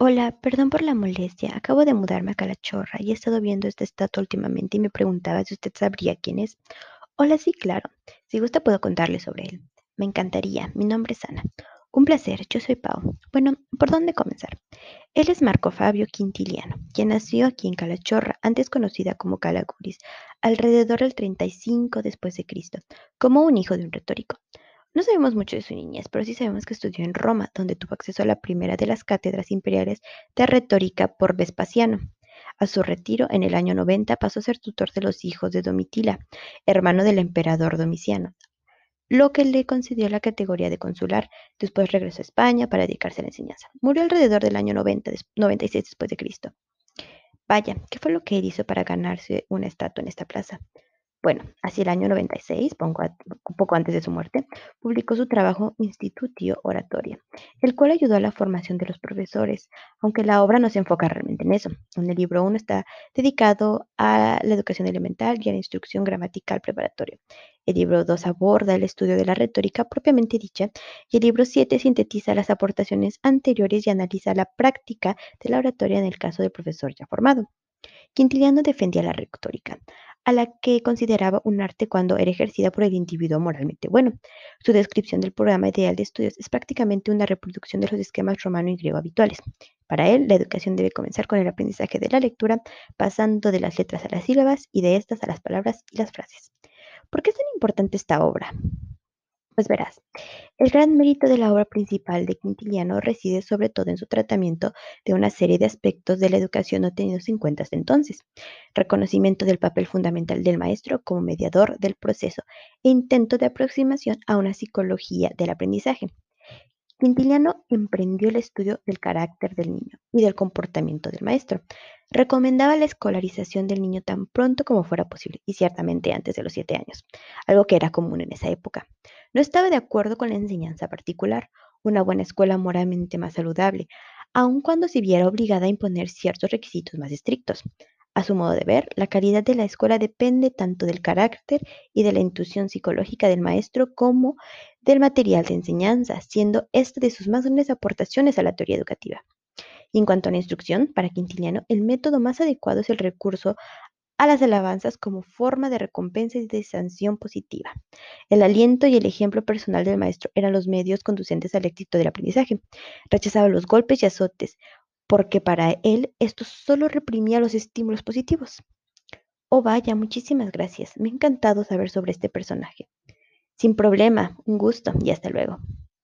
Hola, perdón por la molestia. Acabo de mudarme a Calachorra y he estado viendo esta estatua últimamente y me preguntaba si usted sabría quién es. Hola, sí, claro. Si gusta puedo contarle sobre él. Me encantaría. Mi nombre es Ana. Un placer, yo soy Pau. Bueno, ¿por dónde comenzar? Él es Marco Fabio Quintiliano, quien nació aquí en Calachorra, antes conocida como Calaguris, alrededor del 35 después de Cristo, como un hijo de un retórico. No sabemos mucho de su niñez, pero sí sabemos que estudió en Roma, donde tuvo acceso a la primera de las cátedras imperiales de retórica por Vespasiano. A su retiro, en el año 90, pasó a ser tutor de los hijos de Domitila, hermano del emperador Domiciano, lo que le concedió la categoría de consular. Después regresó a España para dedicarse a la enseñanza. Murió alrededor del año 90, 96 después de Cristo. Vaya, ¿qué fue lo que él hizo para ganarse una estatua en esta plaza? Bueno, hacia el año 96, pongo un poco antes de su muerte, publicó su trabajo Institutio Oratoria, el cual ayudó a la formación de los profesores, aunque la obra no se enfoca realmente en eso. En el libro 1 está dedicado a la educación elemental y a la instrucción gramatical preparatoria. El libro 2 aborda el estudio de la retórica propiamente dicha y el libro 7 sintetiza las aportaciones anteriores y analiza la práctica de la oratoria en el caso del profesor ya formado. Quintiliano defendía la retórica, a la que consideraba un arte cuando era ejercida por el individuo moralmente bueno. Su descripción del programa ideal de estudios es prácticamente una reproducción de los esquemas romano y griego habituales. Para él, la educación debe comenzar con el aprendizaje de la lectura, pasando de las letras a las sílabas y de estas a las palabras y las frases. ¿Por qué es tan importante esta obra? Pues verás, el gran mérito de la obra principal de Quintiliano reside sobre todo en su tratamiento de una serie de aspectos de la educación no tenidos en cuenta hasta entonces. Reconocimiento del papel fundamental del maestro como mediador del proceso e intento de aproximación a una psicología del aprendizaje. Quintiliano emprendió el estudio del carácter del niño y del comportamiento del maestro. Recomendaba la escolarización del niño tan pronto como fuera posible y ciertamente antes de los siete años, algo que era común en esa época. No estaba de acuerdo con la enseñanza particular, una buena escuela moralmente más saludable, aun cuando se viera obligada a imponer ciertos requisitos más estrictos. A su modo de ver, la calidad de la escuela depende tanto del carácter y de la intuición psicológica del maestro como del material de enseñanza, siendo esta de sus más grandes aportaciones a la teoría educativa. Y en cuanto a la instrucción, para Quintiliano, el método más adecuado es el recurso a las alabanzas como forma de recompensa y de sanción positiva. El aliento y el ejemplo personal del maestro eran los medios conducentes al éxito del aprendizaje. Rechazaba los golpes y azotes, porque para él esto solo reprimía los estímulos positivos. Oh, vaya, muchísimas gracias. Me ha encantado saber sobre este personaje. Sin problema, un gusto y hasta luego.